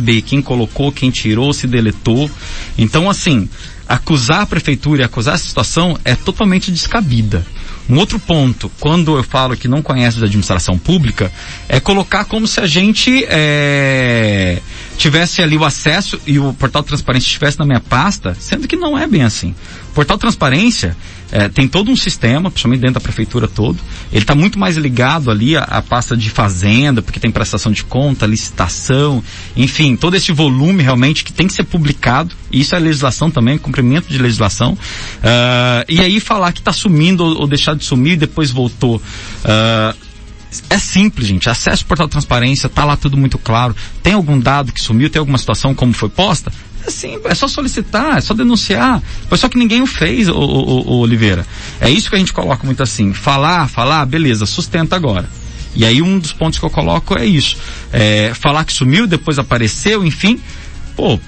saber quem colocou, quem tirou, se deletou. Então, assim, acusar a prefeitura e acusar essa situação é totalmente descabida. Um outro ponto, quando eu falo que não conhece da administração pública, é colocar como se a gente é, tivesse ali o acesso e o portal transparência estivesse na minha pasta, sendo que não é bem assim. O portal transparência é, tem todo um sistema, principalmente dentro da prefeitura todo. Ele está muito mais ligado ali à, à, pasta de fazenda, porque tem prestação de conta, licitação, enfim, todo esse volume realmente que tem que ser publicado. E isso é legislação também, cumprimento de legislação. Uh, e aí falar que está sumindo ou, ou deixar de sumir e depois voltou. Uh, é simples, gente. Acesse o portal transparência, tá lá tudo muito claro. Tem algum dado que sumiu, tem alguma situação como foi posta? É simples, é só solicitar, é só denunciar. Foi só que ninguém o fez, o, o, o Oliveira. É isso que a gente coloca muito assim. Falar, falar, beleza, sustenta agora. E aí um dos pontos que eu coloco é isso. É, falar que sumiu, depois apareceu, enfim. Pô,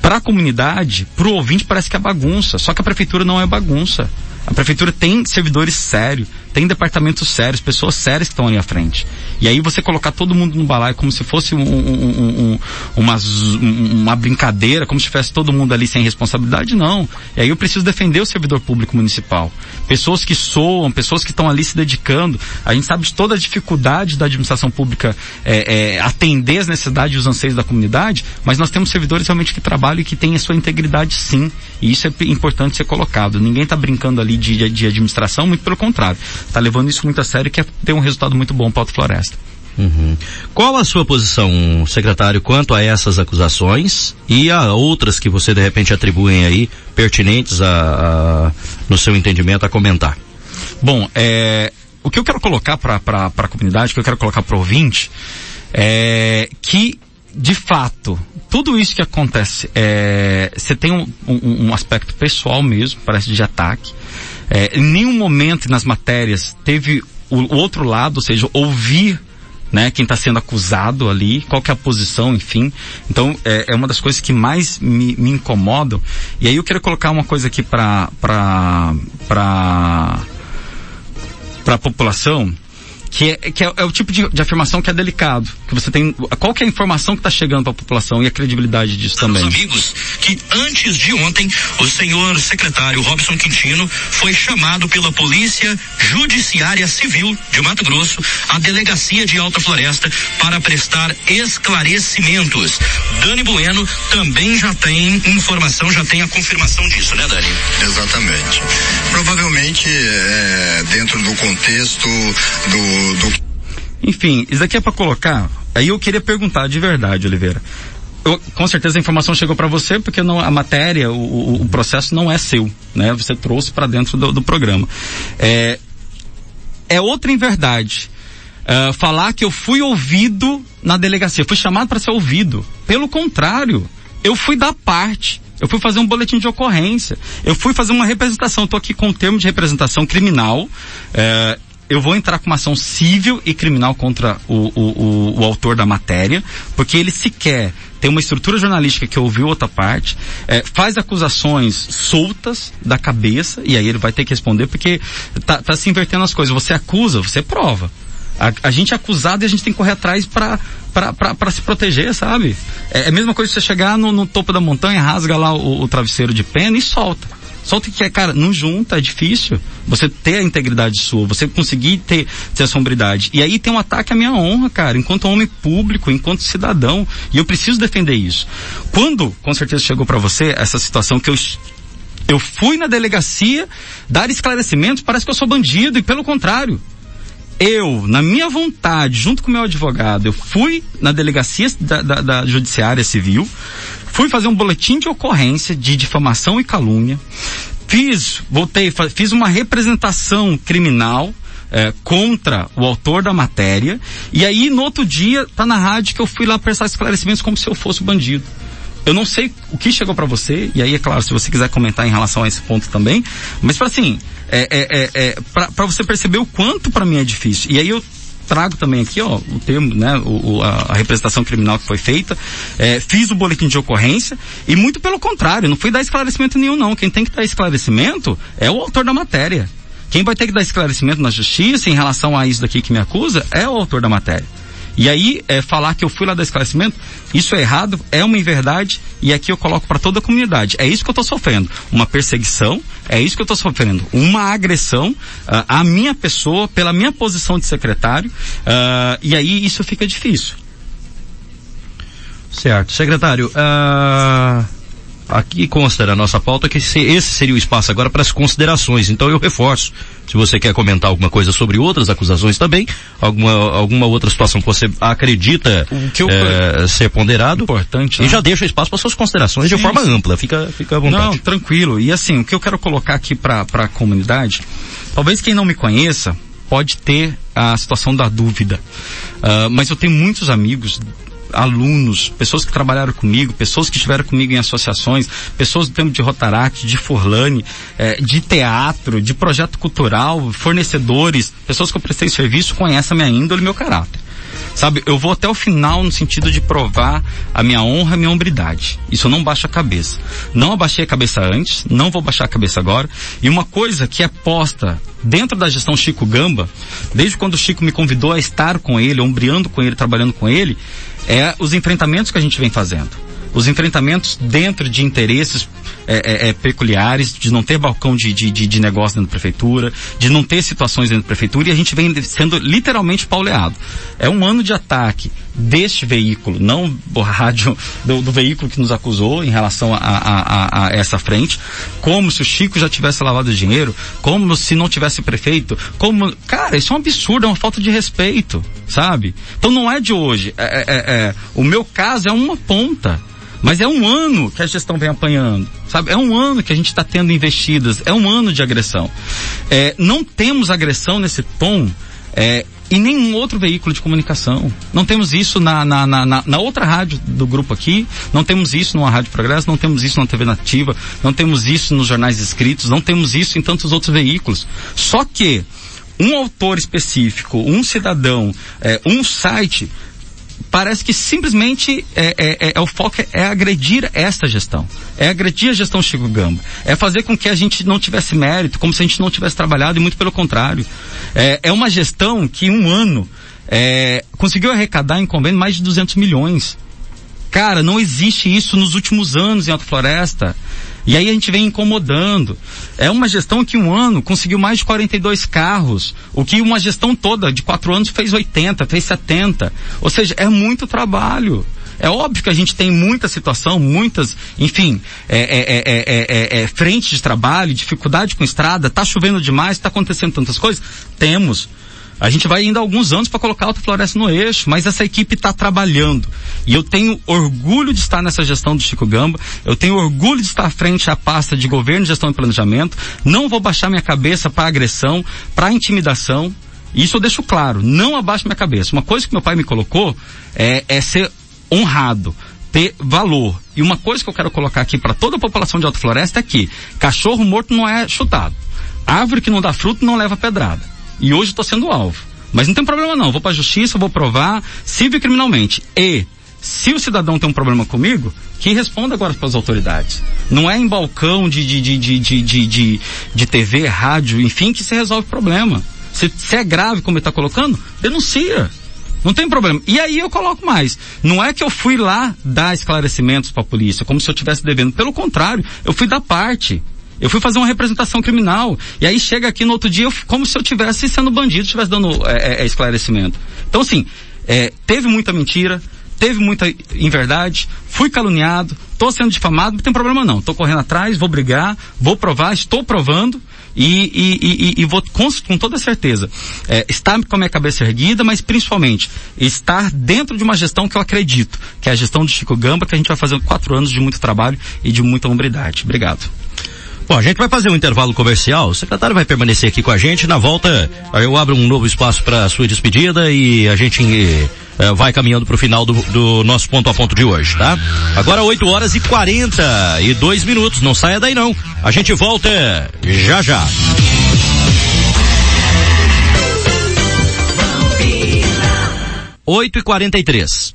para a comunidade, para o ouvinte parece que é bagunça. Só que a prefeitura não é bagunça. A prefeitura tem servidores sérios, tem departamentos sérios, pessoas sérias que estão ali à frente. E aí você colocar todo mundo no balaio como se fosse um, um, um, uma, uma brincadeira, como se tivesse todo mundo ali sem responsabilidade, não. E aí eu preciso defender o servidor público municipal. Pessoas que soam, pessoas que estão ali se dedicando. A gente sabe de toda a dificuldade da administração pública é, é, atender as necessidades e os anseios da comunidade, mas nós temos servidores realmente que trabalham e que têm a sua integridade sim. E isso é importante ser colocado. Ninguém está brincando ali de, de administração, muito pelo contrário está levando isso muito a sério e quer ter um resultado muito bom para a Floresta. Uhum. Qual a sua posição, secretário, quanto a essas acusações e a outras que você de repente atribuem aí, pertinentes a, a no seu entendimento, a comentar? Bom, é, o que eu quero colocar para a comunidade, o que eu quero colocar para o ouvinte, é que, de fato, tudo isso que acontece, é, você tem um, um, um aspecto pessoal mesmo, parece de ataque, é, em nenhum momento nas matérias teve o, outro lado, ou seja, ouvir né, quem está sendo acusado ali, qual que é a posição, enfim. Então, é, é uma das coisas que mais me, me, incomodam. E aí eu quero colocar uma coisa aqui para para para a população, que é, que é, é o tipo de, de, afirmação que é delicado. Que você tem, qual que é a informação que está chegando para a população e a credibilidade disso também. amigos, que antes de ontem, o senhor secretário Robson Quintino foi chamado pela Polícia Judiciária Civil de Mato Grosso à Delegacia de Alta Floresta para prestar esclarecimentos. Dani Bueno também já tem informação, já tem a confirmação disso, né, Dani? Exatamente. Provavelmente, é, dentro do contexto do do... Enfim, isso daqui é para colocar. Aí eu queria perguntar de verdade, Oliveira. Eu, com certeza a informação chegou para você porque não, a matéria, o, o, processo não é seu, né? Você trouxe para dentro do, do, programa. É, é outra em verdade. Uh, falar que eu fui ouvido na delegacia, fui chamado para ser ouvido. Pelo contrário, eu fui dar parte. Eu fui fazer um boletim de ocorrência. Eu fui fazer uma representação. Estou aqui com o termo de representação criminal. É, eu vou entrar com uma ação civil e criminal contra o, o, o, o, autor da matéria, porque ele sequer tem uma estrutura jornalística que ouviu outra parte, é, faz acusações soltas da cabeça, e aí ele vai ter que responder, porque tá, tá se invertendo as coisas. Você acusa, você prova. A, a gente é acusado e a gente tem que correr atrás para para se proteger, sabe? É, é a mesma coisa você chegar no, no topo da montanha, rasga lá o, o travesseiro de pena e solta. Solta que é, cara, não junta, é difícil. Você ter a integridade sua, você conseguir ter, ter a sombridade. E aí tem um ataque à minha honra, cara, enquanto homem público, enquanto cidadão. E eu preciso defender isso. Quando, com certeza chegou para você essa situação que eu eu fui na delegacia dar esclarecimentos, parece que eu sou bandido, e pelo contrário. Eu, na minha vontade, junto com o meu advogado, eu fui na delegacia da, da, da Judiciária Civil, Fui fazer um boletim de ocorrência de difamação e calúnia. Fiz, voltei, fiz uma representação criminal é, contra o autor da matéria. E aí, no outro dia, tá na rádio que eu fui lá prestar esclarecimentos como se eu fosse bandido. Eu não sei o que chegou para você, e aí, é claro, se você quiser comentar em relação a esse ponto também, mas para assim, é, é, é, é para você perceber o quanto para mim é difícil. E aí eu trago também aqui, ó, o termo, né, o, a, a, representação criminal que foi feita, é, fiz o boletim de ocorrência e muito pelo contrário, não fui dar esclarecimento nenhum não. Quem tem que dar esclarecimento é o autor da matéria. Quem vai ter que dar esclarecimento na justiça em relação a isso daqui que me acusa é o autor da matéria. E aí, é, falar que eu fui lá dar esclarecimento, isso é errado, é uma inverdade, e aqui eu coloco para toda a comunidade. É isso que eu estou sofrendo. Uma perseguição, é isso que eu estou sofrendo. Uma agressão uh, à minha pessoa, pela minha posição de secretário, uh, e aí isso fica difícil. Certo. Secretário, uh, aqui consta na nossa pauta que esse seria o espaço agora para as considerações. Então eu reforço. Se você quer comentar alguma coisa sobre outras acusações também, alguma, alguma outra situação que você acredita é, ser ponderado. Importante. E né? já deixa espaço para suas considerações sim, de forma ampla. Fica, fica à vontade. Não, tranquilo. E assim, o que eu quero colocar aqui para a comunidade, talvez quem não me conheça pode ter a situação da dúvida. Uh, mas eu tenho muitos amigos alunos, pessoas que trabalharam comigo, pessoas que estiveram comigo em associações, pessoas do tempo de Rotaract, de Forlane, eh, de teatro, de projeto cultural, fornecedores, pessoas que eu prestei serviço, conhecem a minha índole e meu caráter. Sabe, eu vou até o final no sentido de provar a minha honra, a minha hombridade. Isso eu não baixo a cabeça. Não abaixei a cabeça antes, não vou baixar a cabeça agora. E uma coisa que é posta dentro da gestão Chico Gamba, desde quando o Chico me convidou a estar com ele, ombreando com ele, trabalhando com ele, é os enfrentamentos que a gente vem fazendo. Os enfrentamentos dentro de interesses é, é, é, peculiares, de não ter balcão de, de, de, negócio dentro da prefeitura, de não ter situações dentro da prefeitura, e a gente vem sendo literalmente pauleado. É um ano de ataque deste veículo, não o rádio do, do veículo que nos acusou em relação a, a, a, a, essa frente, como se o Chico já tivesse lavado dinheiro, como se não tivesse prefeito, como, cara, isso é um absurdo, é uma falta de respeito, sabe? Então não é de hoje, é, é, é, é o meu caso é uma ponta. Mas é um ano que a gestão vem apanhando, sabe? É um ano que a gente está tendo investidas, é um ano de agressão. É, não temos agressão nesse tom é, em nenhum outro veículo de comunicação. Não temos isso na, na, na, na, outra rádio do grupo aqui, não temos isso numa Rádio Progresso, não temos isso na TV Nativa, não temos isso nos jornais escritos, não temos isso em tantos outros veículos. Só que um autor específico, um cidadão, é, um site parece que simplesmente é, é, é, é, o foco é agredir esta gestão. É agredir a gestão Chico Gamba. É fazer com que a gente não tivesse mérito, como se a gente não tivesse trabalhado, e muito pelo contrário. É, é uma gestão que em um ano é, conseguiu arrecadar em convênio mais de 200 milhões. Cara, não existe isso nos últimos anos em Alta Floresta. E aí a gente vem incomodando. É uma gestão que um ano conseguiu mais de 42 carros, o que uma gestão toda de quatro anos fez 80, fez 70. Ou seja, é muito trabalho. É óbvio que a gente tem muita situação, muitas, enfim, é, é, é, frente de trabalho, dificuldade com estrada, tá chovendo demais, tá acontecendo tantas coisas. Temos. A gente vai indo alguns anos para colocar a Alta Floresta no eixo, mas essa equipe está trabalhando. E eu tenho orgulho de estar nessa gestão do Chico Gamba, eu tenho orgulho de estar à frente à pasta de governo, gestão e planejamento. Não vou baixar minha cabeça para agressão, para intimidação. Isso eu deixo claro, não abaixo minha cabeça. Uma coisa que meu pai me colocou é, é ser honrado, ter valor. E uma coisa que eu quero colocar aqui para toda a população de Alta Floresta é que cachorro morto não é chutado. Árvore que não dá fruto não leva pedrada. E hoje estou sendo alvo. Mas não tem problema não, vou para a justiça, vou provar civil e criminalmente. E se o cidadão tem um problema comigo, que responda agora para as autoridades. Não é em balcão de, de, de, de, de, de, de, de TV, rádio, enfim, que se resolve o problema. Se, se é grave, como ele está colocando, denuncia. Não tem problema. E aí eu coloco mais. Não é que eu fui lá dar esclarecimentos para a polícia, como se eu estivesse devendo. Pelo contrário, eu fui dar parte. Eu fui fazer uma representação criminal. E aí chega aqui no outro dia, eu, como se eu tivesse sendo bandido, estivesse dando é, é, é, esclarecimento. Então, assim, é, teve muita mentira, teve muita inverdade, fui caluniado, estou sendo difamado, não tem problema não. Estou correndo atrás, vou brigar, vou provar, estou provando e, e, e, e vou com, com, toda certeza é, estar com a minha cabeça erguida, mas principalmente estar dentro de uma gestão que eu acredito, que é a gestão do Chico Gamba, que a gente vai fazer quatro anos de muito trabalho e de muita hombridade. Obrigado. Bom, a gente vai fazer um intervalo comercial. O secretário vai permanecer aqui com a gente. Na volta, eu abro um novo espaço para sua despedida e a gente eh, vai caminhando para o final do, do, nosso ponto a ponto de hoje, tá? Agora 8 horas e 42 minutos. Não saia daí não. A gente volta já já. Oito e quarenta e três.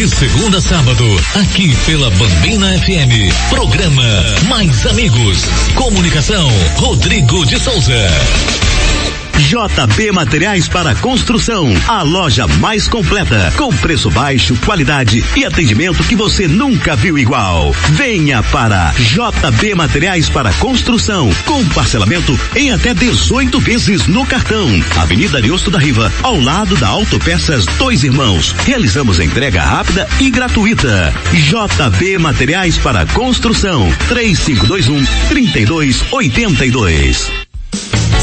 De segunda a sábado, aqui pela Bambina FM. Programa Mais Amigos. Comunicação, Rodrigo de Souza. JB Materiais para Construção, a loja mais completa, com preço baixo, qualidade e atendimento que você nunca viu igual. Venha para JB Materiais para Construção, com parcelamento em até 18 vezes no cartão. Avenida Ariosto da Riva, ao lado da Autopeças Dois Irmãos. Realizamos entrega rápida e gratuita. JB Materiais para Construção, 3521 3282.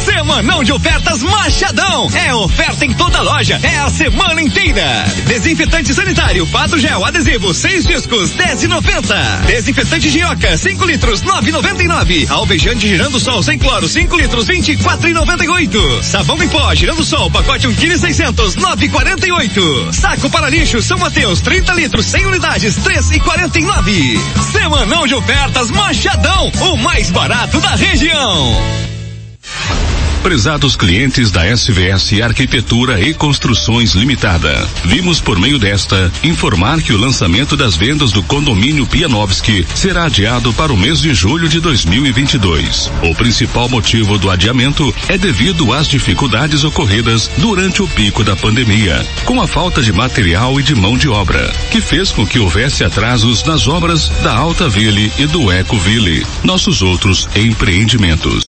Semanão de ofertas Machadão. É oferta em toda loja. É a semana inteira. Desinfetante sanitário, pato gel, adesivo, seis discos, 10,90. Desinfetante Gioca, 5 litros, 9,99. Alvejante girando sol sem cloro, 5 litros, 24,98. Sabão em pó girando sol, pacote 1 kg 600, 9,48. Saco para lixo São Mateus, 30 litros, 100 unidades, 3,49. Semanão de ofertas Machadão, o mais barato da região. Prezados clientes da SVS Arquitetura e Construções Limitada, vimos por meio desta informar que o lançamento das vendas do condomínio Pianovski será adiado para o mês de julho de 2022. O principal motivo do adiamento é devido às dificuldades ocorridas durante o pico da pandemia, com a falta de material e de mão de obra, que fez com que houvesse atrasos nas obras da Alta Ville e do Eco Ville, nossos outros empreendimentos.